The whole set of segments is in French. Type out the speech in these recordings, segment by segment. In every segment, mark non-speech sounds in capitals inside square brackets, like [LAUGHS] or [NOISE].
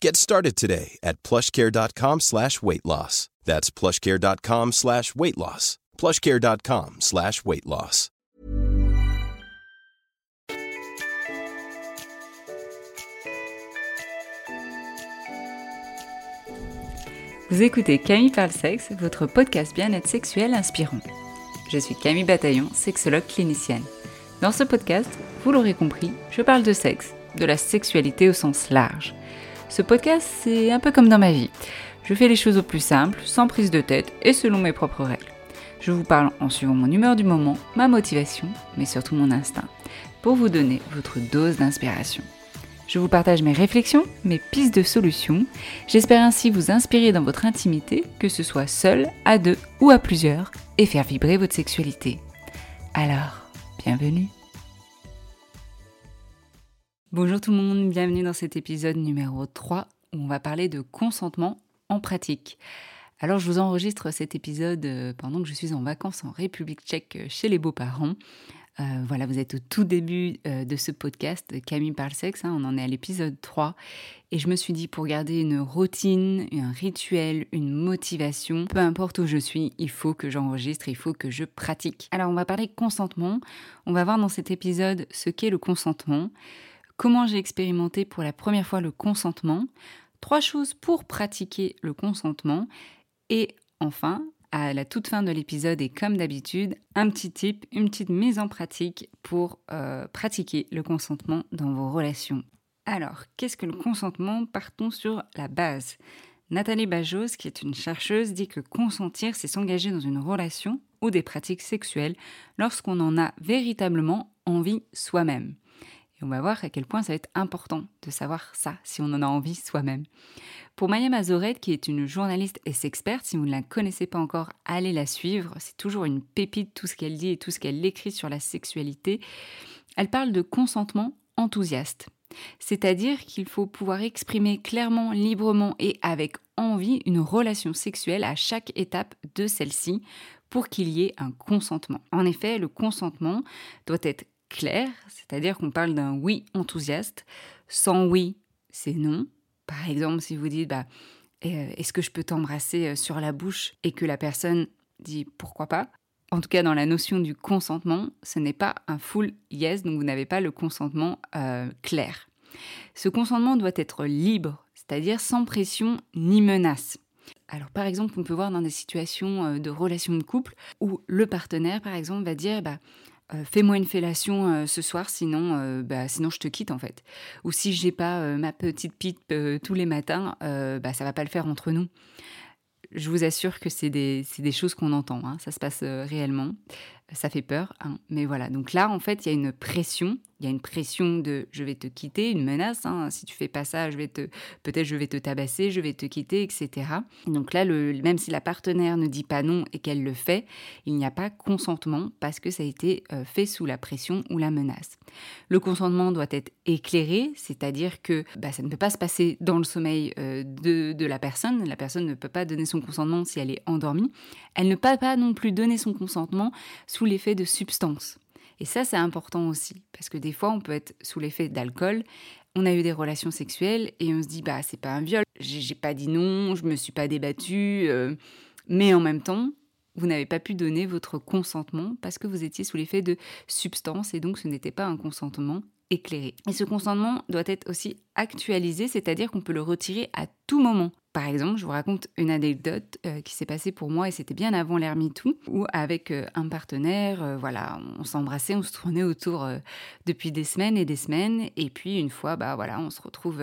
Get started today at plushcare.com slash weight loss. That's plushcare.com slash weight loss. plushcare.com slash weight loss. Vous écoutez Camille Parle Sexe, votre podcast bien-être sexuel inspirant. Je suis Camille Bataillon, sexologue clinicienne. Dans ce podcast, vous l'aurez compris, je parle de sexe, de la sexualité au sens large. Ce podcast, c'est un peu comme dans ma vie. Je fais les choses au plus simple, sans prise de tête et selon mes propres règles. Je vous parle en suivant mon humeur du moment, ma motivation, mais surtout mon instinct, pour vous donner votre dose d'inspiration. Je vous partage mes réflexions, mes pistes de solutions. J'espère ainsi vous inspirer dans votre intimité, que ce soit seul, à deux ou à plusieurs, et faire vibrer votre sexualité. Alors, bienvenue. Bonjour tout le monde, bienvenue dans cet épisode numéro 3 où on va parler de consentement en pratique. Alors je vous enregistre cet épisode euh, pendant que je suis en vacances en République tchèque euh, chez les beaux-parents. Euh, voilà, vous êtes au tout début de ce podcast, Camille parle sexe, hein, on en est à l'épisode 3. Et je me suis dit, pour garder une routine, un rituel, une motivation, peu importe où je suis, il faut que j'enregistre, il faut que je pratique. Alors on va parler consentement, on va voir dans cet épisode ce qu'est le consentement, comment j'ai expérimenté pour la première fois le consentement, trois choses pour pratiquer le consentement, et enfin, à la toute fin de l'épisode et comme d'habitude, un petit tip, une petite mise en pratique pour euh, pratiquer le consentement dans vos relations. Alors, qu'est-ce que le consentement? Partons sur la base. Nathalie Bajos, qui est une chercheuse, dit que consentir, c'est s'engager dans une relation ou des pratiques sexuelles lorsqu'on en a véritablement envie soi-même. Et on va voir à quel point ça va être important de savoir ça, si on en a envie soi-même. Pour Maya Mazoret, qui est une journaliste et sexperte, si vous ne la connaissez pas encore, allez la suivre. C'est toujours une pépite tout ce qu'elle dit et tout ce qu'elle écrit sur la sexualité. Elle parle de consentement enthousiaste. C'est-à-dire qu'il faut pouvoir exprimer clairement, librement et avec envie une relation sexuelle à chaque étape de celle-ci pour qu'il y ait un consentement. En effet, le consentement doit être clair, c'est-à-dire qu'on parle d'un oui enthousiaste. Sans oui, c'est non. Par exemple, si vous dites bah, euh, est-ce que je peux t'embrasser euh, sur la bouche et que la personne dit pourquoi pas? En tout cas, dans la notion du consentement, ce n'est pas un full yes, donc vous n'avez pas le consentement euh, clair. Ce consentement doit être libre, c'est-à-dire sans pression ni menace. Alors par exemple, on peut voir dans des situations de relations de couple où le partenaire, par exemple, va dire bah, fais-moi une fellation ce soir, sinon, bah, sinon je te quitte en fait. Ou si j'ai pas ma petite pipe tous les matins, bah, ça va pas le faire entre nous. Je vous assure que c'est des, des, choses qu'on entend, hein. ça se passe réellement ça fait peur, hein. mais voilà. Donc là, en fait, il y a une pression. Il y a une pression de je vais te quitter, une menace. Hein. Si tu fais pas ça, je vais te peut-être je vais te tabasser, je vais te quitter, etc. Donc là, le, même si la partenaire ne dit pas non et qu'elle le fait, il n'y a pas consentement parce que ça a été euh, fait sous la pression ou la menace. Le consentement doit être éclairé, c'est-à-dire que bah, ça ne peut pas se passer dans le sommeil euh, de, de la personne. La personne ne peut pas donner son consentement si elle est endormie. Elle ne peut pas non plus donner son consentement sous l'effet de substances. Et ça, c'est important aussi, parce que des fois, on peut être sous l'effet d'alcool. On a eu des relations sexuelles et on se dit, bah, c'est pas un viol. J'ai pas dit non, je me suis pas débattue. Euh, mais en même temps, vous n'avez pas pu donner votre consentement parce que vous étiez sous l'effet de substances et donc ce n'était pas un consentement éclairé. Et ce consentement doit être aussi actualisé, c'est-à-dire qu'on peut le retirer à tout moment. Par exemple, je vous raconte une anecdote euh, qui s'est passée pour moi et c'était bien avant l'ère MeToo, où avec euh, un partenaire, euh, voilà, on s'embrassait, on se tournait autour depuis des semaines et des semaines, et puis une fois, bah voilà, on se retrouve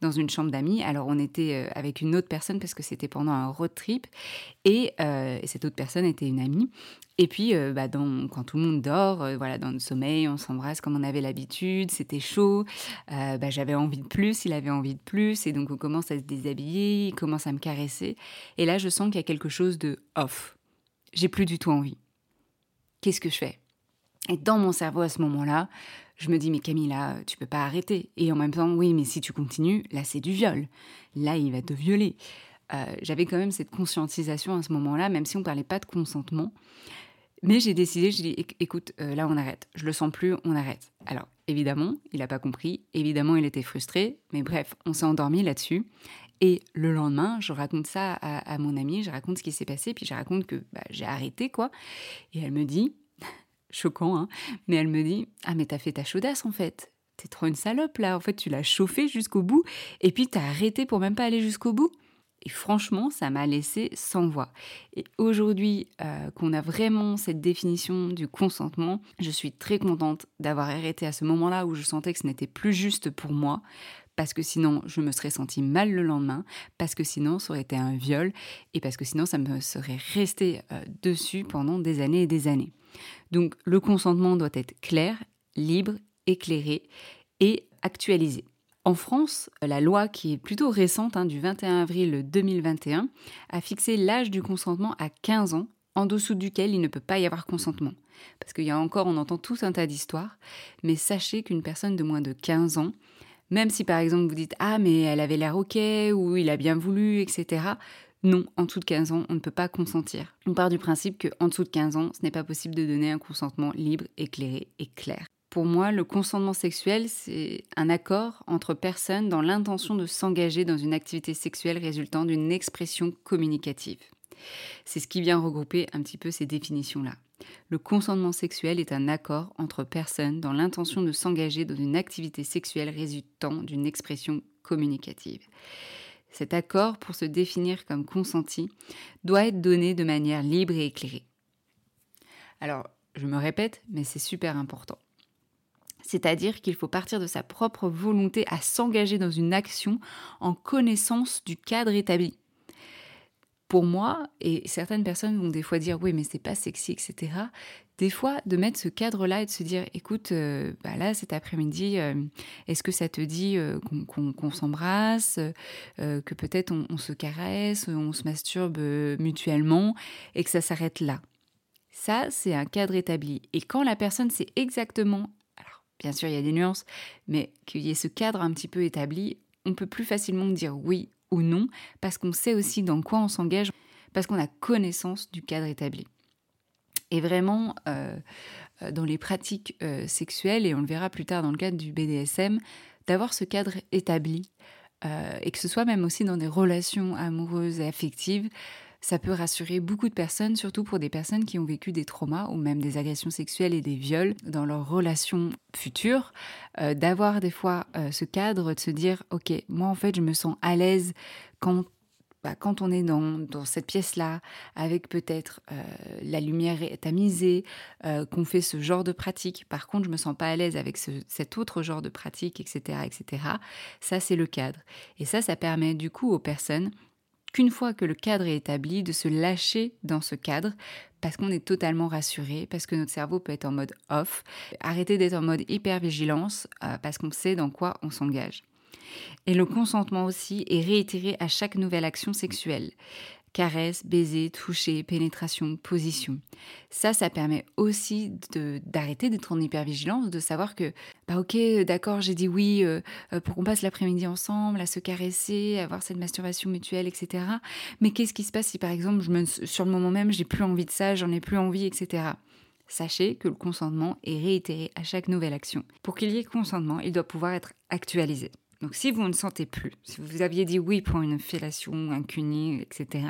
dans une chambre d'amis. Alors on était avec une autre personne parce que c'était pendant un road trip, et, et cette autre personne était une amie, et puis, euh, bah, quand tout le monde dort, euh, dans le sommeil, on s'embrasse comme on avait l'habitude, c'était chaud, euh, bah, j'avais envie de plus, il avait envie de plus, et donc on commence à se déshabiller, il commence à me caresser, et là je sens qu'il y a quelque chose de off. J'ai plus du tout envie. Qu'est-ce que je fais? Et dans mon cerveau à ce moment-là, je me dis mais Camilla, tu peux pas arrêter. Et en même temps, oui, mais si tu continues, là c'est du viol. Là il va te violer. J'avais quand même cette conscientisation à ce moment-là, même si on parlait pas de consentement. Mais j'ai décidé, j'ai dit, écoute, euh, là on arrête. Je le sens plus, on arrête. Alors, évidemment, il n'a pas compris. Évidemment, il était frustré. Mais bref, on s'est endormi là-dessus. Et le lendemain, je raconte ça à, mon amie, je raconte ce qui s'est passé, puis je raconte que bah, j'ai arrêté, quoi. Et elle me dit, [LAUGHS] choquant, hein, mais elle me dit, ah mais t'as fait ta chaudasse en fait. T'es trop une salope là. En fait, tu l'as chauffé jusqu'au bout, et puis t'as arrêté pour même pas aller jusqu'au bout. Et franchement, ça m'a laissé sans voix. Et aujourd'hui euh, qu'on a vraiment cette définition du consentement, je suis très contente d'avoir arrêté à ce moment-là où je sentais que ce n'était plus juste pour moi, parce que sinon je me serais sentie mal le lendemain, parce que sinon ça aurait été un viol, et parce que sinon ça me serait resté euh, dessus pendant des années et des années. Donc le consentement doit être clair, libre, éclairé et actualisé. En France, la loi qui est plutôt récente, hein, du 21 avril 2021, a fixé l'âge du consentement à 15 ans, en dessous duquel il ne peut pas y avoir consentement. Parce qu'il y a encore, on entend tout un tas d'histoires, mais sachez qu'une personne de moins de 15 ans, même si par exemple vous dites Ah, mais elle avait l'air ok, ou il a bien voulu, etc., non, en dessous de 15 ans, on ne peut pas consentir. On part du principe qu'en dessous de 15 ans, ce n'est pas possible de donner un consentement libre, éclairé et clair. Pour moi, le consentement sexuel, c'est un accord entre personnes dans l'intention de s'engager dans une activité sexuelle résultant d'une expression communicative. C'est ce qui vient regrouper un petit peu ces définitions-là. Le consentement sexuel est un accord entre personnes dans l'intention de s'engager dans une activité sexuelle résultant d'une expression communicative. Cet accord, pour se définir comme consenti, doit être donné de manière libre et éclairée. Alors, je me répète, mais c'est super important. C'est-à-dire qu'il faut partir de sa propre volonté à s'engager dans une action en connaissance du cadre établi. Pour moi, et certaines personnes vont des fois dire oui mais c'est pas sexy, etc. Des fois, de mettre ce cadre-là et de se dire écoute, euh, bah là cet après-midi, euh, est-ce que ça te dit euh, qu'on s'embrasse, que peut-être on, se caresse, on se masturbe mutuellement et que ça s'arrête là? Ça, c'est un cadre établi. Et quand la personne sait exactement Bien sûr, il y a des nuances, mais qu'il y ait ce cadre un petit peu établi, on peut plus facilement dire oui ou non, parce qu'on sait aussi dans quoi on s'engage, parce qu'on a connaissance du cadre établi. Et vraiment, euh, euh, dans les pratiques euh, sexuelles, et on le verra plus tard dans le cadre du BDSM, d'avoir ce cadre établi, et que ce soit même aussi dans des relations amoureuses et affectives, ça peut rassurer beaucoup de personnes, surtout pour des personnes qui ont vécu des traumas ou même des agressions sexuelles et des viols dans leurs relations futures, euh, d'avoir des fois euh, ce cadre, de se dire, ok, moi en fait je me sens à l'aise quand bah, quand on est dans, cette pièce-là, avec peut-être euh, la lumière tamisée, qu'on fait ce genre de pratique, par contre je me sens pas à l'aise avec cet autre genre de pratique, etc., etc. Ça c'est le cadre. Et ça, ça permet du coup aux personnes qu'une fois que le cadre est établi, de se lâcher dans ce cadre parce qu'on est totalement rassuré, parce que notre cerveau peut être en mode off, arrêter d'être en mode hyper-vigilance euh, parce qu'on sait dans quoi on s'engage. Et le consentement aussi est réitéré à chaque nouvelle action sexuelle. Caresse, baiser, toucher, pénétration, position. Ça, ça permet aussi d'arrêter d'être en hypervigilance, de savoir que, bah ok, d'accord, j'ai dit oui euh, euh, pour qu'on passe l'après-midi ensemble, à se caresser, à avoir cette masturbation mutuelle, etc. Mais qu'est-ce qui se passe si par exemple, sur le moment même, j'ai plus envie de ça, j'en ai plus envie, etc. Sachez que le consentement est réitéré à chaque nouvelle action. Pour qu'il y ait consentement, il doit pouvoir être actualisé. Donc si vous ne sentez plus, si vous aviez dit oui pour une fellation, un cuni, etc.,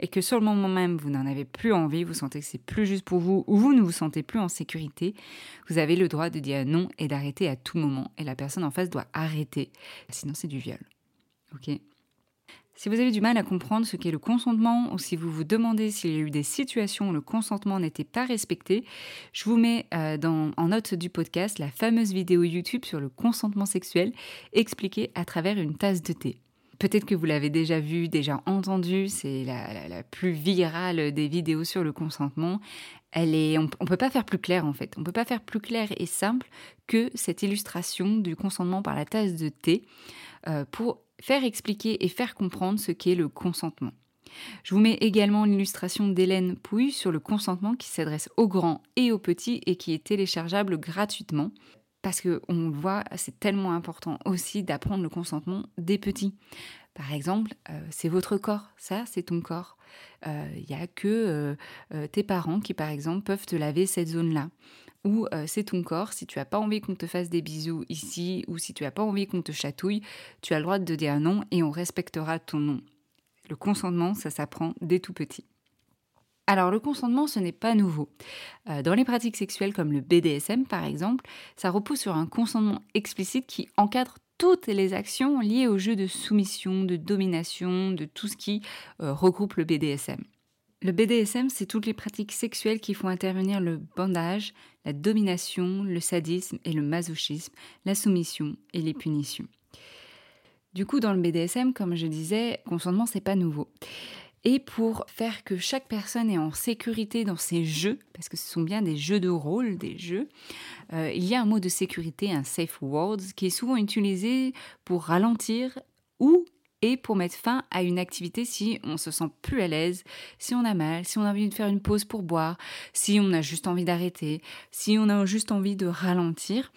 et que sur le moment même vous n'en avez plus envie, vous sentez que c'est plus juste pour vous, ou vous ne vous sentez plus en sécurité, vous avez le droit de dire non et d'arrêter à tout moment. Et la personne en face doit arrêter, sinon c'est du viol. Si vous avez du mal à comprendre ce qu'est le consentement ou si vous vous demandez s'il y a eu des situations où le consentement n'était pas respecté, je vous mets euh, en note du podcast la fameuse vidéo YouTube sur le consentement sexuel expliquée à travers une tasse de thé. Peut-être que vous l'avez déjà vu, déjà entendu, c'est la, plus virale des vidéos sur le consentement. Elle est, on ne peut pas faire plus clair en fait. On ne peut pas faire plus clair et simple que cette illustration du consentement par la tasse de thé euh, pour faire expliquer et faire comprendre ce qu'est le consentement. Je vous mets également l'illustration d'Hélène Pouille sur le consentement qui s'adresse aux grands et aux petits et qui est téléchargeable gratuitement. Parce qu'on le voit, c'est tellement important aussi d'apprendre le consentement des petits. Par exemple, euh, c'est votre corps, ça c'est ton corps. Il euh, n'y a que euh, tes parents qui, par exemple, peuvent te laver cette zone-là ou euh, c'est ton corps. Si tu n'as pas envie qu'on te fasse des bisous ici, ou si tu n'as pas envie qu'on te chatouille, tu as le droit de dire non et on respectera ton nom. Le consentement, ça s'apprend dès tout petit. Alors le consentement, ce n'est pas nouveau. Euh, dans les pratiques sexuelles comme le BDSM par exemple, ça repose sur un consentement explicite qui encadre toutes les actions liées au jeu de soumission, de domination, de tout ce qui euh, regroupe le BDSM. Le BDSM, c'est toutes les pratiques sexuelles qui font intervenir le bandage, la domination, le sadisme et le masochisme, la soumission et les punitions. Du coup, dans le BDSM, comme je disais, consentement, c'est pas nouveau. Et pour faire que chaque personne est en sécurité dans ses jeux, parce que ce sont bien des jeux de rôle, des jeux, euh, il y a un mot de sécurité, un safe word, qui est souvent utilisé pour ralentir ou et pour mettre fin à une activité si on se sent plus à l'aise, si on a mal, si on a envie de faire une pause pour boire, si on a juste envie d'arrêter, si on a juste envie de ralentir.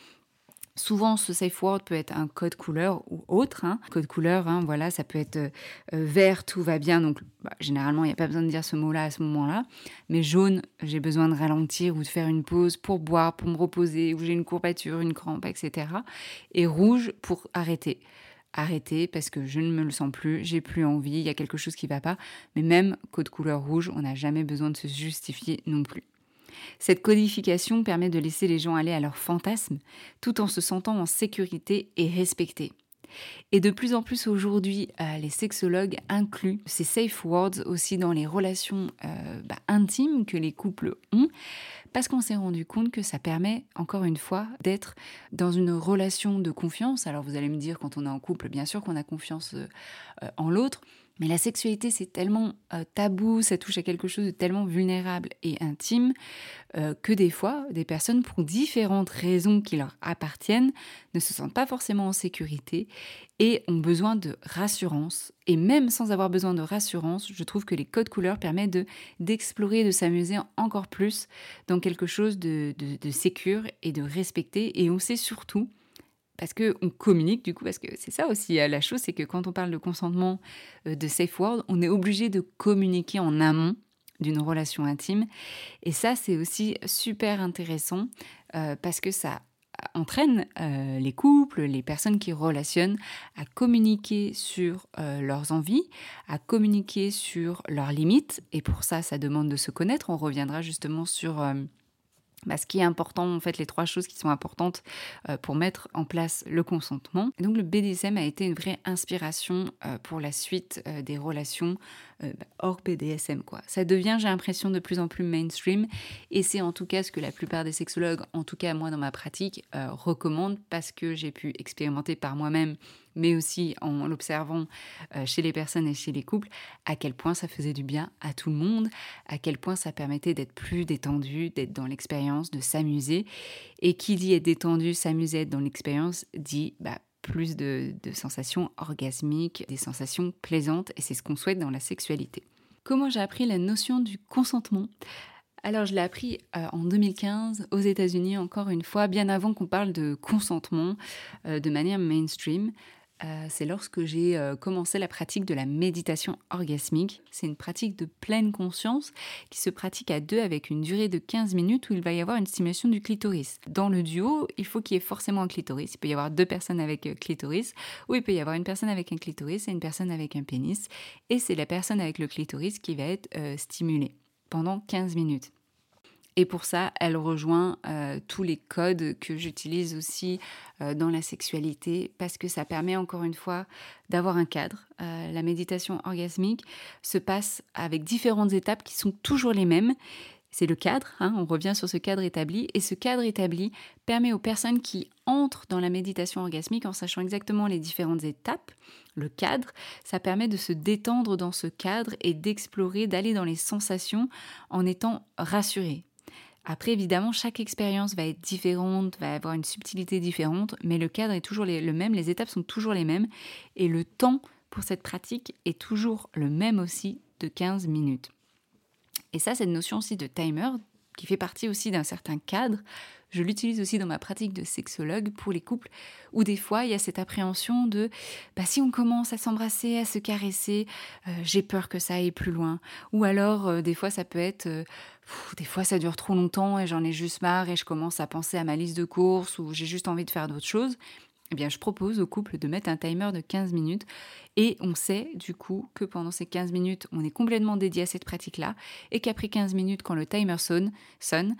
Souvent, ce safe word peut être un code couleur ou autre. Hein. Code couleur, hein, voilà, ça peut être euh, vert, tout va bien. Donc, bah, généralement, il n'y a pas besoin de dire ce mot-là à ce moment-là. Mais jaune, j'ai besoin de ralentir ou de faire une pause pour boire, pour me reposer, ou j'ai une courbature, une crampe, etc. Et rouge pour arrêter arrêter parce que je ne me le sens plus, j'ai plus envie, il y a quelque chose qui va pas. Mais même code couleur rouge, on n'a jamais besoin de se justifier non plus. Cette codification permet de laisser les gens aller à leurs fantasmes tout en se sentant en sécurité et respectés. Et de plus en plus aujourd'hui, euh, les sexologues incluent ces safe words aussi dans les relations euh, bah, intimes que les couples ont, parce qu'on s'est rendu compte que ça permet, encore une fois, d'être dans une relation de confiance. Alors vous allez me dire, quand on est en couple, bien sûr qu'on a confiance euh, en l'autre, mais la sexualité, c'est tellement euh, tabou, ça touche à quelque chose de tellement vulnérable et intime euh, que des fois, des personnes, pour différentes raisons qui leur appartiennent, ne se sentent pas forcément en sécurité et ont besoin de rassurance. Et même sans avoir besoin de rassurance, je trouve que les codes couleurs permettent de, d'explorer, de s'amuser encore plus dans quelque chose de, de, de sécure et de respecté. Et on sait surtout parce qu'on communique du coup, parce que c'est ça aussi euh, la chose, c'est que quand on parle de consentement euh, de safe word, on est obligé de communiquer en amont d'une relation intime. Et ça, c'est aussi super intéressant euh, parce que ça entraîne les couples, les personnes qui relationnent à communiquer sur leurs envies, à communiquer sur leurs limites. Et pour ça, ça demande de se connaître. On reviendra justement sur bah, ce qui est important, en fait, les trois choses qui sont importantes euh, pour mettre en place le consentement. Donc le BDSM a été une vraie inspiration euh, pour la suite euh, des relations bah, hors BDSM. Quoi. Ça devient, j'ai l'impression, de plus en plus mainstream et c'est en tout cas ce que la plupart des sexologues, en tout cas moi dans ma pratique, recommandent parce que j'ai pu expérimenter par moi-même mais aussi en l'observant euh, chez les personnes et chez les couples, à quel point ça faisait du bien à tout le monde, à quel point ça permettait d'être plus détendu, d'être dans l'expérience, de s'amuser. Et qui dit être détendu, s'amuser, être dans l'expérience, dit bah, plus de, sensations orgasmiques, des sensations plaisantes, et c'est ce qu'on souhaite dans la sexualité. Comment j'ai appris la notion du consentement? Alors je l'ai appris euh, en 2015 aux États-Unis, encore une fois, bien avant qu'on parle de consentement euh, de manière mainstream. Euh, c'est lorsque j'ai euh, commencé la pratique de la méditation orgasmique. C'est une pratique de pleine conscience qui se pratique à deux avec une durée de 15 minutes où il va y avoir une stimulation du clitoris. Dans le duo, il faut qu'il y ait forcément un clitoris. Il peut y avoir deux personnes avec euh, clitoris ou il peut y avoir une personne avec un clitoris et une personne avec un pénis. Et c'est la personne avec le clitoris qui va être stimulée pendant 15 minutes. Et pour ça, elle rejoint euh, tous les codes que j'utilise aussi euh, dans la sexualité parce que ça permet encore une fois d'avoir un cadre. Euh, la méditation orgasmique se passe avec différentes étapes qui sont toujours les mêmes. C'est le cadre, hein, on revient sur ce cadre établi, et ce cadre établi permet aux personnes qui entrent dans la méditation orgasmique en sachant exactement les différentes étapes, le cadre, ça permet de se détendre dans ce cadre et d'explorer, d'aller dans les sensations en étant rassuré, après, évidemment, chaque expérience va être différente, va avoir une subtilité différente, mais le cadre est toujours le même, les étapes sont toujours les mêmes, et le temps pour cette pratique est toujours le même aussi, de 15 minutes. Et ça, cette notion aussi de timer, qui fait partie aussi d'un certain cadre, je l'utilise aussi dans ma pratique de sexologue pour les couples où des fois il y a cette appréhension de bah, si on commence à s'embrasser, à se caresser, euh, j'ai peur que ça aille plus loin. Ou alors euh, des fois ça peut être euh, des fois ça dure trop longtemps et j'en ai juste marre et je commence à penser à ma liste de courses ou j'ai juste envie de faire d'autres choses eh je propose au couple de mettre un timer de 15 minutes et on sait du coup que pendant ces 15 minutes, on est complètement dédié à cette pratique-là et qu'après 15 minutes, quand le timer sonne, sonne,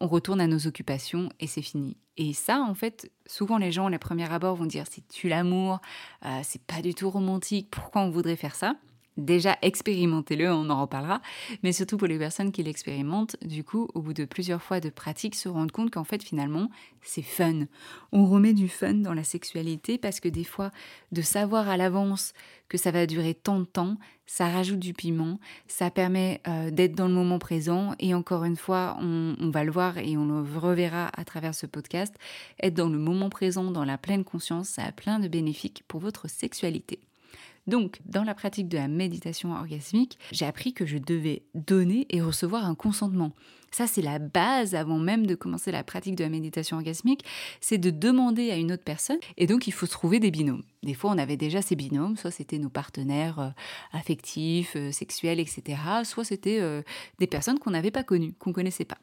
on retourne à nos occupations et c'est fini. Et ça, en fait, souvent les gens, à la première abord, vont dire c'est tu l'amour, euh, c'est pas du tout romantique, pourquoi on voudrait faire ça? Déjà, expérimentez-le, on en reparlera, mais surtout pour les personnes qui l'expérimentent, du coup, au bout de plusieurs fois de pratique, se rendent compte qu'en fait, finalement, c'est fun. On remet du fun dans la sexualité parce que des fois, de savoir à l'avance que ça va durer tant de temps, ça rajoute du piment, ça permet euh, d'être dans le moment présent, et encore une fois, on, on va le voir et on le reverra à travers ce podcast, être dans le moment présent, dans la pleine conscience, ça a plein de bénéfices pour votre sexualité. Donc, dans la pratique de la méditation orgasmique, j'ai appris que je devais donner et recevoir un consentement. Ça, c'est la base avant même de commencer la pratique de la méditation orgasmique, c'est de demander à une autre personne. Et donc, il faut trouver des binômes. Des fois, on avait déjà ces binômes, soit c'était nos partenaires euh, affectifs, euh, sexuels, etc., soit c'était euh, des personnes qu'on n'avait pas connues, qu'on ne connaissait pas.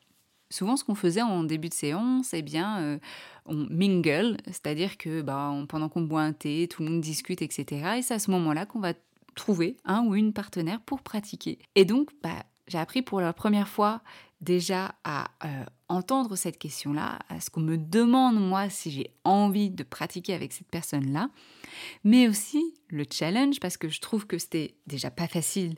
Souvent, ce qu'on faisait en début de séance, eh bien, euh, on mingle, c'est-à-dire que bah, pendant qu'on boit un thé, tout le monde discute, etc. Et c'est à ce moment-là qu'on va trouver un ou une partenaire pour pratiquer. Et donc, bah, j'ai appris pour la première fois déjà à euh, entendre cette question-là, à ce qu'on me demande moi si j'ai envie de pratiquer avec cette personne-là, mais aussi le challenge parce que je trouve que c'était déjà pas facile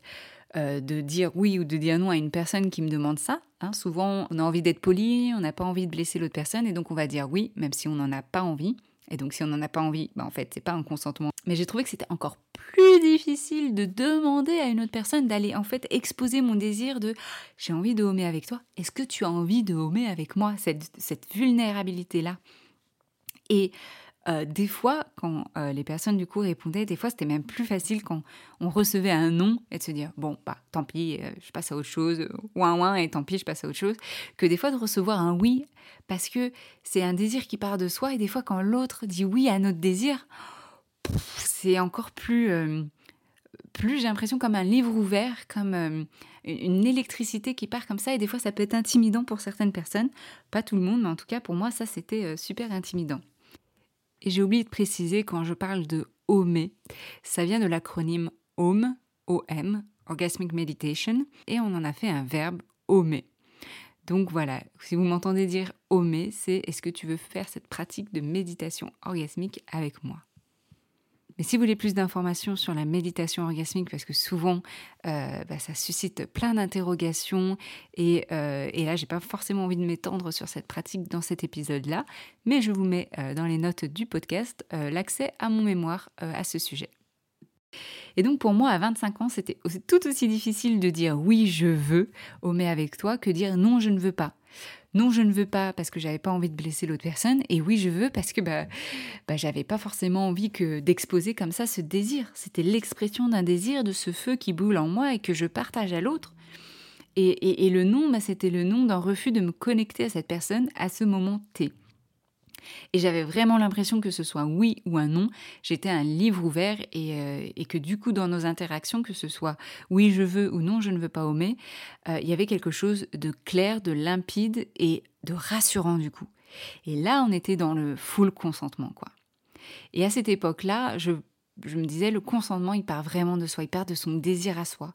euh, de dire oui ou de dire non à une personne qui me demande ça. Hein. Souvent, on a envie d'être poli, on n'a pas envie de blesser l'autre personne, et donc on va dire oui, même si on n'en a pas envie. Et donc, si on n'en a pas envie, bah, en fait, c'est pas un consentement. Mais j'ai trouvé que c'était encore plus difficile de demander à une autre personne d'aller en fait exposer mon désir de j'ai envie de homer avec toi. Est-ce que tu as envie de homer avec moi cette, cette vulnérabilité là Et euh, des fois, quand euh, les personnes du coup répondaient, des fois c'était même plus facile quand on recevait un non et de se dire bon bah tant pis, euh, je passe à autre chose, ouin ouin et tant pis, je passe à autre chose, que des fois de recevoir un oui parce que c'est un désir qui part de soi et des fois quand l'autre dit oui à notre désir, c'est encore plus plus j'ai l'impression comme un livre ouvert, comme une électricité qui part comme ça et des fois ça peut être intimidant pour certaines personnes, pas tout le monde, mais en tout cas pour moi ça c'était super intimidant. Et j'ai oublié de préciser quand je parle de OME, ça vient de l'acronyme OM, OM, Orgasmic Meditation, et on en a fait un verbe OME. Donc voilà, si vous m'entendez dire omer, c'est est-ce que tu veux faire cette pratique de méditation orgasmique avec moi? Mais si vous voulez plus d'informations sur la méditation orgasmique, parce que souvent euh, bah, ça suscite plein d'interrogations, et, euh, et, là j'ai pas forcément envie de m'étendre sur cette pratique dans cet épisode-là, mais je vous mets euh, dans les notes du podcast l'accès à mon mémoire à ce sujet. Et donc pour moi, à 25 ans, c'était tout aussi difficile de dire oui, je veux, mais avec toi, que dire non, je ne veux pas. Non, je ne veux pas parce que j'avais pas envie de blesser l'autre personne, et oui, je veux parce que bah, bah j'avais pas forcément envie que d'exposer comme ça ce désir. C'était l'expression d'un désir, de ce feu qui boule en moi et que je partage à l'autre. Et, et, le non, bah, c'était le nom d'un refus de me connecter à cette personne à ce moment T. Et j'avais vraiment l'impression que ce soit oui ou un non, j'étais un livre ouvert euh, et, que du coup dans nos interactions, que ce soit oui je veux ou non je ne veux pas omer, euh, il y avait quelque chose de clair, de limpide et de rassurant du coup. Et là on était dans le full consentement quoi. Et à cette époque-là, je me disais, le consentement, il part vraiment de soi, il part de son désir à soi.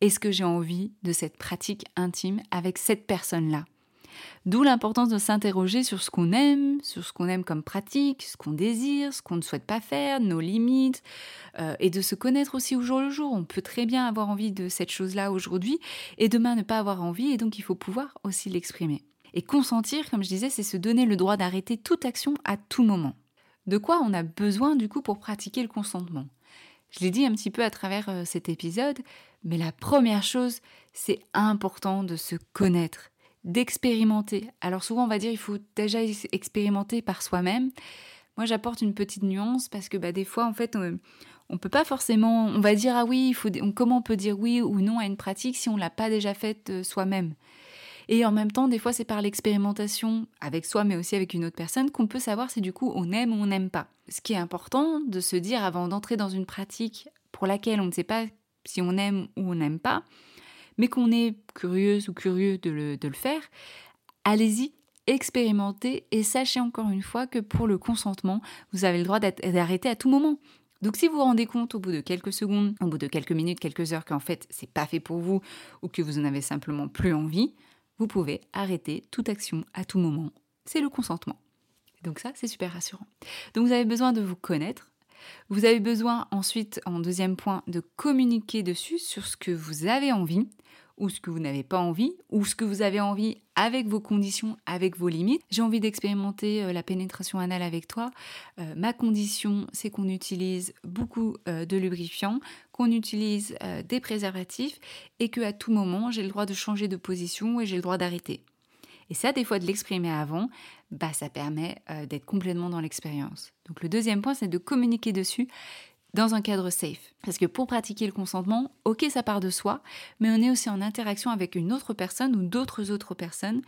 Est-ce que j'ai envie de cette pratique intime avec cette personne-là? D'où l'importance de s'interroger sur ce qu'on aime, sur ce qu'on aime comme pratique, ce qu'on désire, ce qu'on ne souhaite pas faire, nos limites, euh, et de se connaître aussi au jour le jour. On peut très bien avoir envie de cette chose-là aujourd'hui, et demain ne pas avoir envie, et donc il faut pouvoir aussi l'exprimer. Et consentir, comme je disais, c'est se donner le droit d'arrêter toute action à tout moment. De quoi on a besoin du coup pour pratiquer le consentement? Je l'ai dit un petit peu à travers euh, cet épisode, mais la première chose, c'est important de se connaître d'expérimenter. Alors souvent on va dire il faut déjà expérimenter par soi-même. Moi j'apporte une petite nuance parce que bah, des fois en fait on, on peut pas forcément, on va dire ah oui, faut, comment on peut dire oui ou non à une pratique si on l'a pas déjà faite euh, soi-même? Et en même temps, des fois, c'est par l'expérimentation avec soi, mais aussi avec une autre personne, qu'on peut savoir si du coup on aime ou on n'aime pas. Ce qui est important de se dire avant d'entrer dans une pratique pour laquelle on ne sait pas si on aime ou on n'aime pas, mais qu'on est curieuse ou curieux de le, faire, allez-y, expérimentez et sachez encore une fois que pour le consentement, vous avez le droit d'arrêter à tout moment. Donc si vous vous rendez compte au bout de quelques secondes, au bout de quelques minutes, quelques heures qu'en fait c'est pas fait pour vous ou que vous en avez simplement plus envie, vous pouvez arrêter toute action à tout moment. C'est le consentement. Donc ça, c'est super rassurant. Donc vous avez besoin de vous connaître, vous avez besoin ensuite, en deuxième point, de communiquer dessus sur ce que vous avez envie ou ce que vous n'avez pas envie, ou ce que vous avez envie avec vos conditions, avec vos limites. J'ai envie d'expérimenter euh, la pénétration anale avec toi. Euh, ma condition, c'est qu'on utilise beaucoup euh, de lubrifiants, qu'on utilise des préservatifs et que à tout moment, j'ai le droit de changer de position et j'ai le droit d'arrêter. Et ça, des fois, de l'exprimer avant, bah, ça permet euh, d'être complètement dans l'expérience. Donc le deuxième point, c'est de communiquer dessus dans un cadre safe. Parce que pour pratiquer le consentement, ok, ça part de soi, mais on est aussi en interaction avec une autre personne ou d'autres autres personnes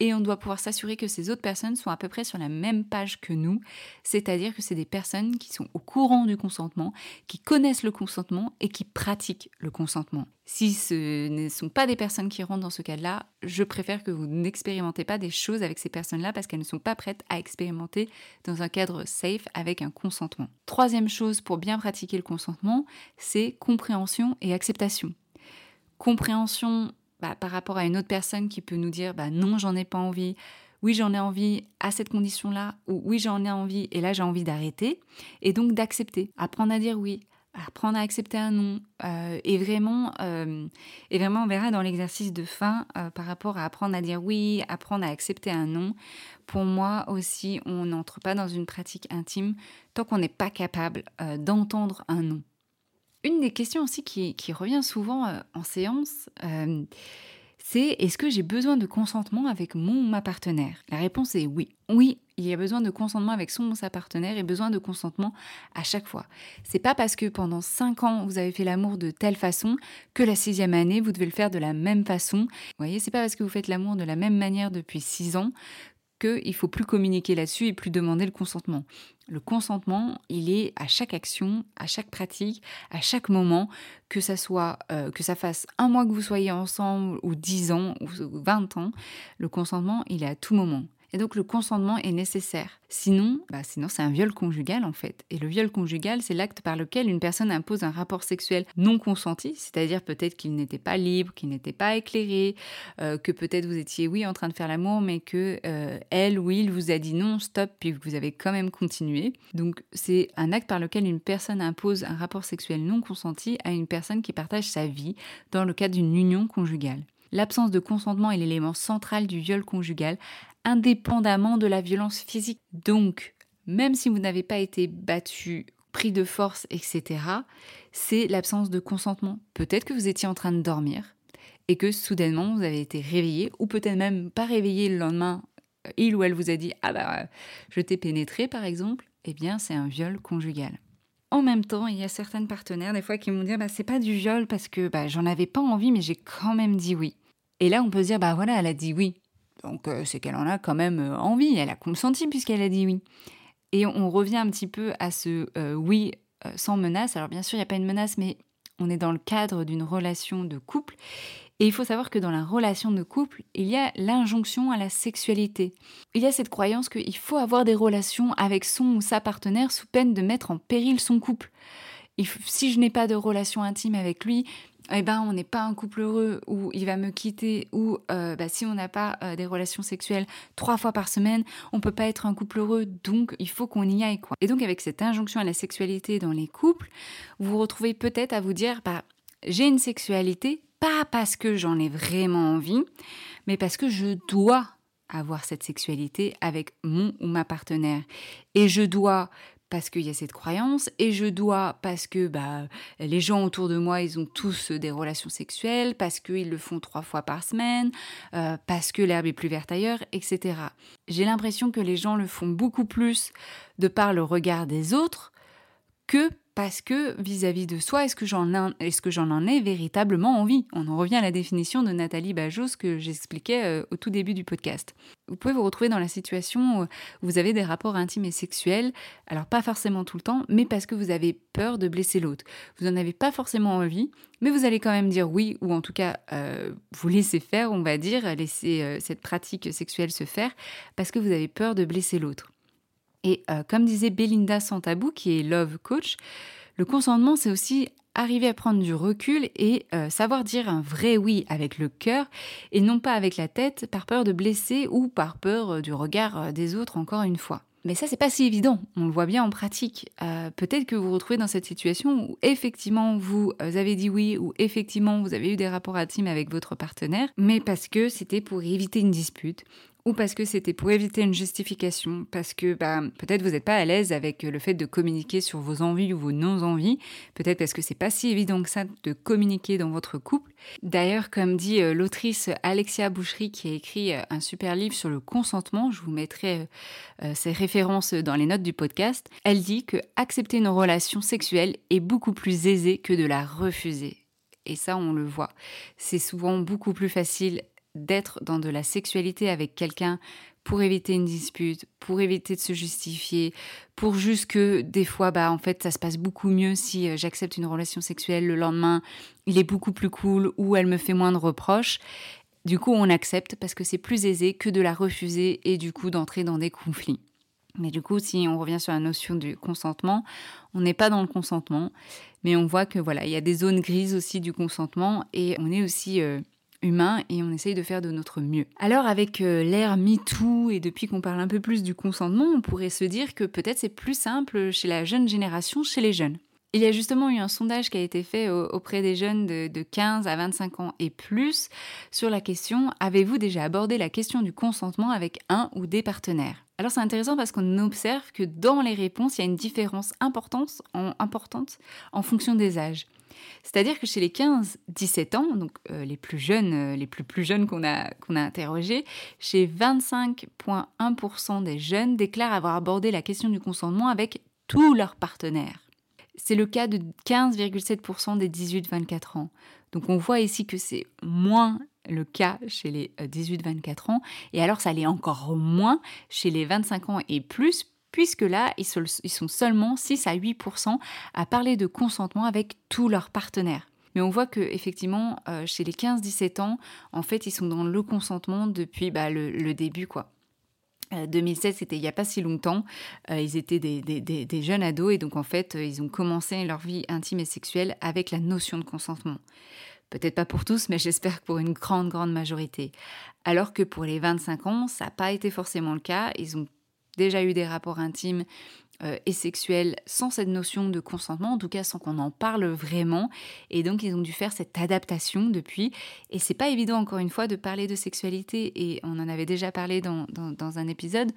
et on doit pouvoir s'assurer que ces autres personnes sont à peu près sur la même page que nous, c'est-à-dire que c'est des personnes qui sont au courant du consentement, qui connaissent le consentement et qui pratiquent le consentement. Si ce ne sont pas des personnes qui rentrent dans ce cas-là, je préfère que vous n'expérimentez pas des choses avec ces personnes-là parce qu'elles ne sont pas prêtes à expérimenter dans un cadre safe avec un consentement. Troisième chose pour bien pratiquer le consentement, c'est compréhension et acceptation. Compréhension bah, par rapport à une autre personne qui peut nous dire bah, non, j'en ai pas envie, oui, j'en ai envie à cette condition-là, ou oui, j'en ai envie et là j'ai envie d'arrêter, et donc d'accepter, apprendre à dire oui, apprendre à accepter un non, euh, et vraiment, euh, et vraiment, on verra dans l'exercice de fin euh, par rapport à apprendre à dire oui, apprendre à accepter un non. Pour moi aussi, on n'entre pas dans une pratique intime tant qu'on n'est pas capable d'entendre un non. Une des questions aussi qui, revient souvent euh, en séance, euh, c'est est-ce que j'ai besoin de consentement avec mon ou ma partenaire? La réponse est oui. Oui, il y a besoin de consentement avec son ou sa partenaire et besoin de consentement à chaque fois. C'est pas parce que pendant cinq ans vous avez fait l'amour de telle façon que la sixième année vous devez le faire de la même façon. Vous voyez, c'est pas parce que vous faites l'amour de la même manière depuis six ans qu'il faut plus communiquer là-dessus et plus demander le consentement. Le consentement, il est à chaque action, à chaque pratique, à chaque moment, que ça soit euh, que ça fasse un mois que vous soyez ensemble ou dix ans ou vingt ans, le consentement, il est à tout moment. Et donc le consentement est nécessaire. Sinon, bah sinon c'est un viol conjugal en fait. Et le viol conjugal, c'est l'acte par lequel une personne impose un rapport sexuel non consenti, c'est-à-dire peut-être qu'il n'était pas libre, qu'il n'était pas éclairé, euh, que peut-être vous étiez oui en train de faire l'amour, mais que euh, elle ou il vous a dit non, stop, puis vous avez quand même continué. Donc c'est un acte par lequel une personne impose un rapport sexuel non consenti à une personne qui partage sa vie dans le cadre d'une union conjugale. L'absence de consentement est l'élément central du viol conjugal, indépendamment de la violence physique. Donc, même si vous n'avez pas été battu, pris de force, etc., c'est l'absence de consentement. Peut-être que vous étiez en train de dormir et que soudainement vous avez été réveillé, ou peut-être même pas réveillé le lendemain, il ou elle vous a dit Ah bah, je t'ai pénétré par exemple, eh bien c'est un viol conjugal. En même temps, il y a certaines partenaires, des fois, qui m'ont dit bah, c'est pas du viol parce que bah, j'en avais pas envie, mais j'ai quand même dit oui. Et là, on peut se dire, bah voilà, elle a dit oui. Donc euh, c'est qu'elle en a quand même euh, envie, elle a consenti puisqu'elle a dit oui. Et on revient un petit peu à ce euh, oui sans menace. Alors bien sûr, il n'y a pas une menace, mais on est dans le cadre d'une relation de couple. Et il faut savoir que dans la relation de couple, il y a l'injonction à la sexualité. Il y a cette croyance qu'il faut avoir des relations avec son ou sa partenaire sous peine de mettre en péril son couple. si je n'ai pas de relation intime avec lui, eh ben, on n'est pas un couple heureux ou il va me quitter ou euh, bah, si on n'a pas euh, des relations sexuelles trois fois par semaine, on peut pas être un couple heureux. Donc, il faut qu'on y aille quoi. Et donc, avec cette injonction à la sexualité dans les couples, vous vous retrouvez peut-être à vous dire, bah, j'ai une sexualité pas parce que j'en ai vraiment envie, mais parce que je dois avoir cette sexualité avec mon ou ma partenaire. Et je dois parce qu'il y a cette croyance et je dois parce que bah, les gens autour de moi, ils ont tous des relations sexuelles, parce qu'ils le font trois fois par semaine, euh, parce que l'herbe est plus verte ailleurs, etc. J'ai l'impression que les gens le font beaucoup plus de par le regard des autres que parce que vis-à-vis de soi, est-ce que j'en ai véritablement envie? On en revient à la définition de Nathalie Bajos que j'expliquais euh, au tout début du podcast. Vous pouvez vous retrouver dans la situation où vous avez des rapports intimes et sexuels, alors pas forcément tout le temps, mais parce que vous avez peur de blesser l'autre. Vous n'en avez pas forcément envie, mais vous allez quand même dire oui, ou en tout cas euh, vous laissez faire, on va dire, laisser euh, cette pratique sexuelle se faire, parce que vous avez peur de blesser l'autre. Et euh, comme disait Belinda Santabou, qui est Love Coach, le consentement, c'est aussi arriver à prendre du recul et euh, savoir dire un vrai oui avec le cœur et non pas avec la tête par peur de blesser ou par peur euh, du regard des autres encore une fois. Mais ça, c'est pas si évident. On le voit bien en pratique. Peut-être que vous vous retrouvez dans cette situation où effectivement vous avez dit oui ou effectivement vous avez eu des rapports intimes avec votre partenaire, mais parce que c'était pour éviter une dispute ou parce que c'était pour éviter une justification, parce que bah, peut-être vous n'êtes pas à l'aise avec le fait de communiquer sur vos envies ou vos non-envies, peut-être parce que c'est pas si évident que ça de communiquer dans votre couple. D'ailleurs, comme dit euh, l'autrice Alexia Boucherie qui a écrit euh, un super livre sur le consentement, je vous mettrai euh, ses références dans les notes du podcast, elle dit que accepter une relation sexuelle est beaucoup plus aisé que de la refuser. Et ça, on le voit. C'est souvent beaucoup plus facile d'être dans de la sexualité avec quelqu'un pour éviter une dispute, pour éviter de se justifier, pour juste que des fois, bah, en fait, ça se passe beaucoup mieux si euh, j'accepte une relation sexuelle le lendemain, il est beaucoup plus cool ou elle me fait moins de reproches. Du coup, on accepte parce que c'est plus aisé que de la refuser et du coup d'entrer dans des conflits. Mais du coup, si on revient sur la notion du consentement, on n'est pas dans le consentement, mais on voit que voilà, il y a des zones grises aussi du consentement et on est aussi euh, humain et on essaye de faire de notre mieux. Alors avec euh, l'ère MeToo et depuis qu'on parle un peu plus du consentement, on pourrait se dire que peut-être c'est plus simple chez la jeune génération, chez les jeunes. Il y a justement eu un sondage qui a été fait auprès des jeunes de, de 15 à 25 ans et plus sur la question avez-vous déjà abordé la question du consentement avec un ou des partenaires? Alors c'est intéressant parce qu'on observe que dans les réponses, il y a une différence importante en, importante en fonction des âges. C'est-à-dire que chez les 15-17 ans, donc euh, les plus jeunes, euh, les plus plus jeunes qu'on a, qu'on a interrogés, chez 25,1% des jeunes déclarent avoir abordé la question du consentement avec tous leurs partenaires. C'est le cas de 15,7% des 18-24 ans. Donc on voit ici que c'est moins le cas chez les 18-24 euh, ans, et alors ça l'est encore moins chez les 25 ans et plus, puisque là, ils sont seulement 6 à 8% à parler de consentement avec tous leurs partenaires. Mais on voit que effectivement, euh, chez les 15-17 ans, en fait, ils sont dans le consentement depuis bah, le, début, quoi. 2007, c'était il n'y a pas si longtemps. ils étaient des, des, jeunes ados et donc en fait, ils ont commencé leur vie intime et sexuelle avec la notion de consentement. Peut-être pas pour tous, mais [LAUGHS] j'espère que pour une grande, grande majorité. Alors que pour les 25 ans, ça n'a pas été forcément le cas. Ils ont déjà eu des rapports intimes euh, et sexuels sans cette notion de consentement, en tout cas sans qu'on en parle vraiment. Et donc ils ont dû faire cette adaptation depuis. Et c'est pas évident encore une fois de parler de sexualité. Et on en avait déjà parlé dans, dans, un épisode,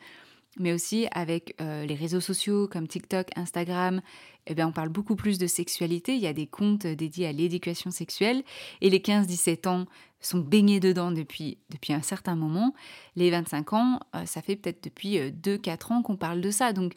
mais aussi avec euh, les réseaux sociaux comme TikTok, Instagram. Eh bien, on parle beaucoup plus de sexualité. Il y a des comptes dédiés à l'éducation sexuelle. Et les 15-17 ans sont baignés dedans depuis, depuis un certain moment. Les 25 ans, euh, ça fait peut-être depuis 2-4 ans qu'on parle de ça. Donc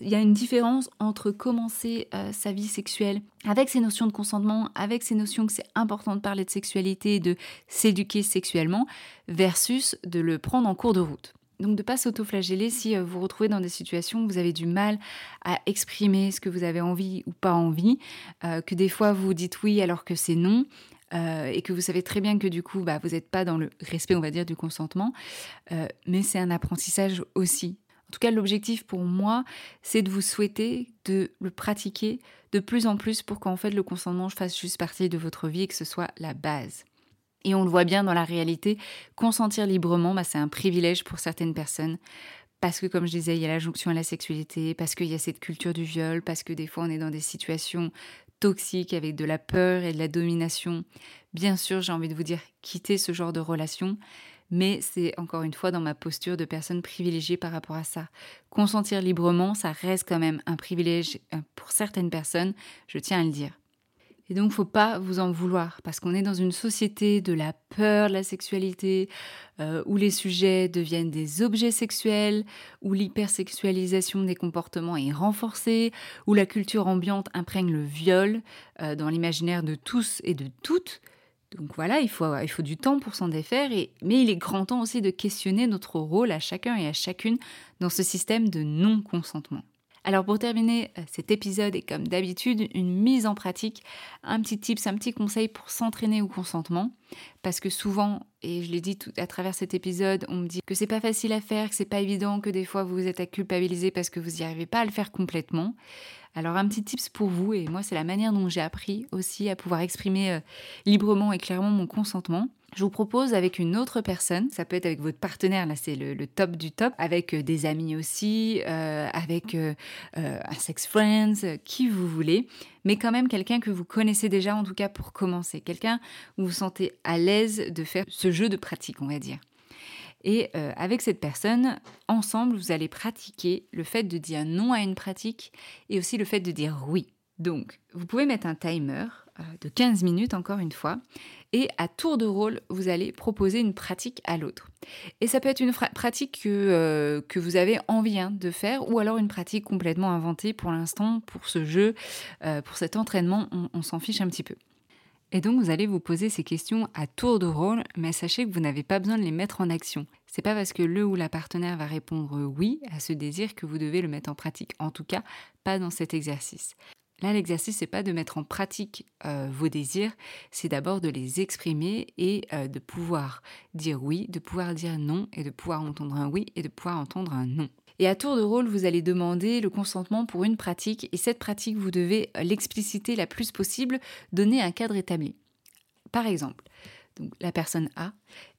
il y a une différence entre commencer euh, sa vie sexuelle avec ces notions de consentement, avec ces notions que c'est important de parler de sexualité, de s'éduquer sexuellement, versus de le prendre en cours de route. Donc de ne pas s'autoflageller si euh, vous vous retrouvez dans des situations où vous avez du mal à exprimer ce que vous avez envie ou pas envie, euh, que des fois vous dites oui alors que c'est non, et que vous savez très bien que du coup, bah, vous n'êtes pas dans le respect, on va dire, du consentement. mais c'est un apprentissage aussi. En tout cas, l'objectif pour moi, c'est de vous souhaiter de le pratiquer de plus en plus pour qu'en fait le consentement fasse juste partie de votre vie et que ce soit la base. Et on le voit bien dans la réalité, consentir librement, bah, c'est un privilège pour certaines personnes. Parce que, comme je disais, il y a la jonction à la sexualité, parce qu'il y a cette culture du viol, parce que des fois on est dans des situations toxiques avec de la peur et de la domination. Bien sûr, j'ai envie de vous dire, quittez ce genre de relation mais c'est encore une fois dans ma posture de personne privilégiée par rapport à ça. Consentir librement, ça reste quand même un privilège euh, pour certaines personnes, je tiens à le dire. Et donc, faut pas vous en vouloir, parce qu'on est dans une société de la peur de la sexualité, euh, où les sujets deviennent des objets sexuels, où l'hypersexualisation des comportements est renforcée, où la culture ambiante imprègne le viol euh, dans l'imaginaire de tous et de toutes. Donc voilà, il faut, il faut du temps pour s'en défaire, et, mais il est grand temps aussi de questionner notre rôle à chacun et à chacune dans ce système de non-consentement. Alors pour terminer euh, cet épisode et comme d'habitude, une mise en pratique, un petit tips, un petit conseil pour s'entraîner au consentement. Parce que souvent, et je l'ai dit à travers cet épisode, on me dit que c'est pas facile à faire, que c'est pas évident, que des fois vous vous êtes à culpabiliser parce que vous n'y arrivez pas à le faire complètement. Alors un petit tips pour vous, et moi c'est la manière dont j'ai appris aussi à pouvoir exprimer euh, librement et clairement mon consentement. Je vous propose avec une autre personne, ça peut être avec votre partenaire, là c'est le, top du top, avec euh, des amis aussi, euh, avec un sex friends, qui vous voulez, mais quand même quelqu'un que vous connaissez déjà en tout cas pour commencer, quelqu'un où vous vous sentez à l'aise de faire ce jeu de pratique, on va dire. Et euh, avec cette personne, ensemble, vous allez pratiquer le fait de dire non à une pratique et aussi le fait de dire oui. Donc, vous pouvez mettre un timer euh, de 15 minutes, encore une fois, et à tour de rôle, vous allez proposer une pratique à l'autre. Et ça peut être une pratique que, euh, que vous avez envie hein, de faire, ou alors une pratique complètement inventée pour l'instant, pour ce jeu, pour cet entraînement, on s'en fiche un petit peu. Et donc vous allez vous poser ces questions à tour de rôle, mais sachez que vous n'avez pas besoin de les mettre en action. C'est pas parce que le ou la partenaire va répondre oui à ce désir que vous devez le mettre en pratique. En tout cas, pas dans cet exercice. Là, l'exercice, c'est pas de mettre en pratique euh, vos désirs, c'est d'abord de les exprimer et euh, de pouvoir dire oui, de pouvoir dire non, et de pouvoir entendre un oui et de pouvoir entendre un non. Et à tour de rôle, vous allez demander le consentement pour une pratique et cette pratique, vous devez l'expliciter la plus possible, donner un cadre établi. Par exemple, la personne A,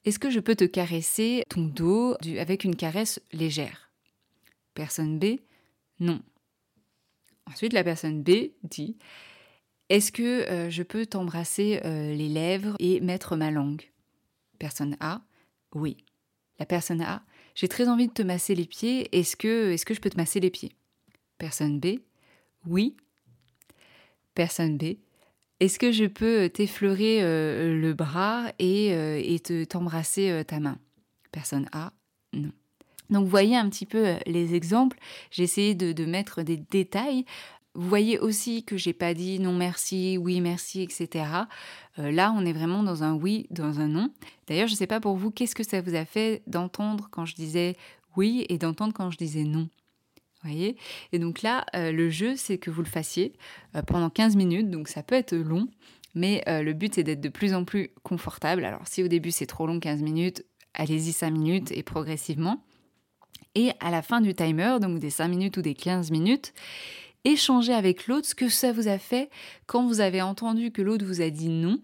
est-ce que je peux te caresser ton dos avec une caresse légère? Personne B, non. Ensuite, la personne B dit, est-ce que euh, je peux t'embrasser euh, les lèvres et mettre ma langue? Personne A, oui. La personne A, j'ai très envie de te masser les pieds, est-ce que, est que je peux te masser les pieds? Personne B, oui. Personne B, est-ce que je peux t'effleurer euh, le bras et, et te, t'embrasser ta main? Personne A, non. Donc vous voyez un petit peu les exemples, j'ai essayé de, mettre des détails vous voyez aussi que j'ai pas dit non merci, oui merci, etc. Euh, là, on est vraiment dans un oui, dans un non. D'ailleurs, je ne sais pas pour vous, qu'est-ce que ça vous a fait d'entendre quand je disais oui et d'entendre quand je disais non voyez? Et donc là, euh, le jeu, c'est que vous le fassiez euh, pendant 15 minutes, donc ça peut être long, mais le but, c'est d'être de plus en plus confortable. Alors si au début c'est trop long, 15 minutes, allez-y 5 minutes et progressivement. Et à la fin du timer, donc des 5 minutes ou des 15 minutes, échangez avec l'autre ce que ça vous a fait quand vous avez entendu que l'autre vous a dit non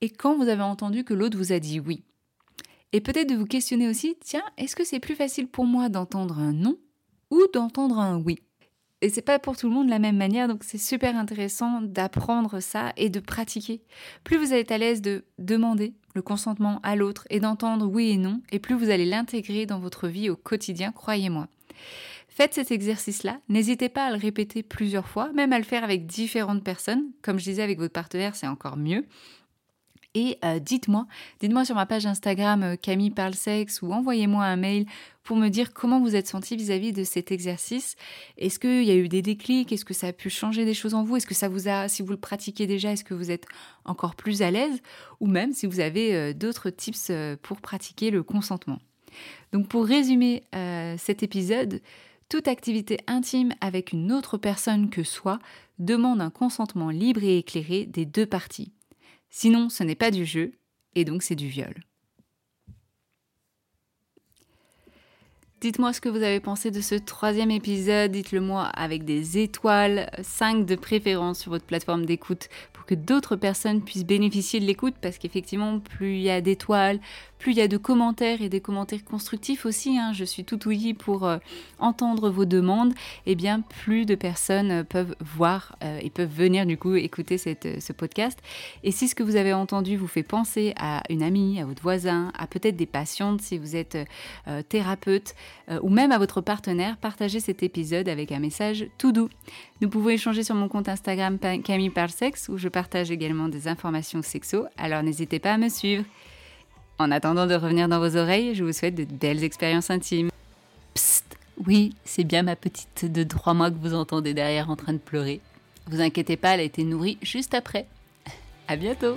et quand vous avez entendu que l'autre vous a dit oui. Et peut-être de vous questionner aussi, tiens, est-ce que c'est plus facile pour moi d'entendre un non ou d'entendre un oui? Et c'est pas pour tout le monde de la même manière, donc c'est super intéressant d'apprendre ça et de pratiquer. Plus vous êtes à l'aise de demander le consentement à l'autre et d'entendre oui et non, et plus vous allez l'intégrer dans votre vie au quotidien, croyez-moi. Faites cet exercice-là, n'hésitez pas à le répéter plusieurs fois, même à le faire avec différentes personnes. Comme je disais avec votre partenaire, c'est encore mieux. Et euh, dites-moi, dites-moi sur ma page Instagram euh, Camille parle sexe ou envoyez-moi un mail pour me dire comment vous êtes senti vis-à-vis de cet exercice. Est-ce qu'il y a eu des déclics? Est-ce que ça a pu changer des choses en vous? Est-ce que ça vous a, si vous le pratiquez déjà, est-ce que vous êtes encore plus à l'aise? Ou même si vous avez euh, d'autres tips pour pratiquer le consentement. Donc pour résumer cet épisode, toute activité intime avec une autre personne que soi demande un consentement libre et éclairé des deux parties. Sinon, ce n'est pas du jeu, et donc c'est du viol. Dites-moi ce que vous avez pensé de ce troisième épisode, dites-le moi avec des étoiles, 5 de préférence sur votre plateforme d'écoute que d'autres personnes puissent bénéficier de l'écoute parce qu'effectivement plus il y a d'étoiles, plus il y a de commentaires et des commentaires constructifs aussi, hein, je suis tout ouïe pour euh, entendre vos demandes, et eh bien plus de personnes euh, peuvent voir euh, et peuvent venir du coup écouter ce podcast. Et si ce que vous avez entendu vous fait penser à une amie, à votre voisin, à peut-être des patientes si vous êtes thérapeute, ou même à votre partenaire, partagez cet épisode avec un message tout doux. Nous pouvons échanger sur mon compte Instagram Camille Parsex où je partage également des informations sexo, alors n'hésitez pas à me suivre. En attendant de revenir dans vos oreilles, je vous souhaite de belles expériences intimes. Psst, oui, c'est bien ma petite de trois mois que vous entendez derrière en train de pleurer. Vous inquiétez pas, elle a été nourrie juste après. À bientôt!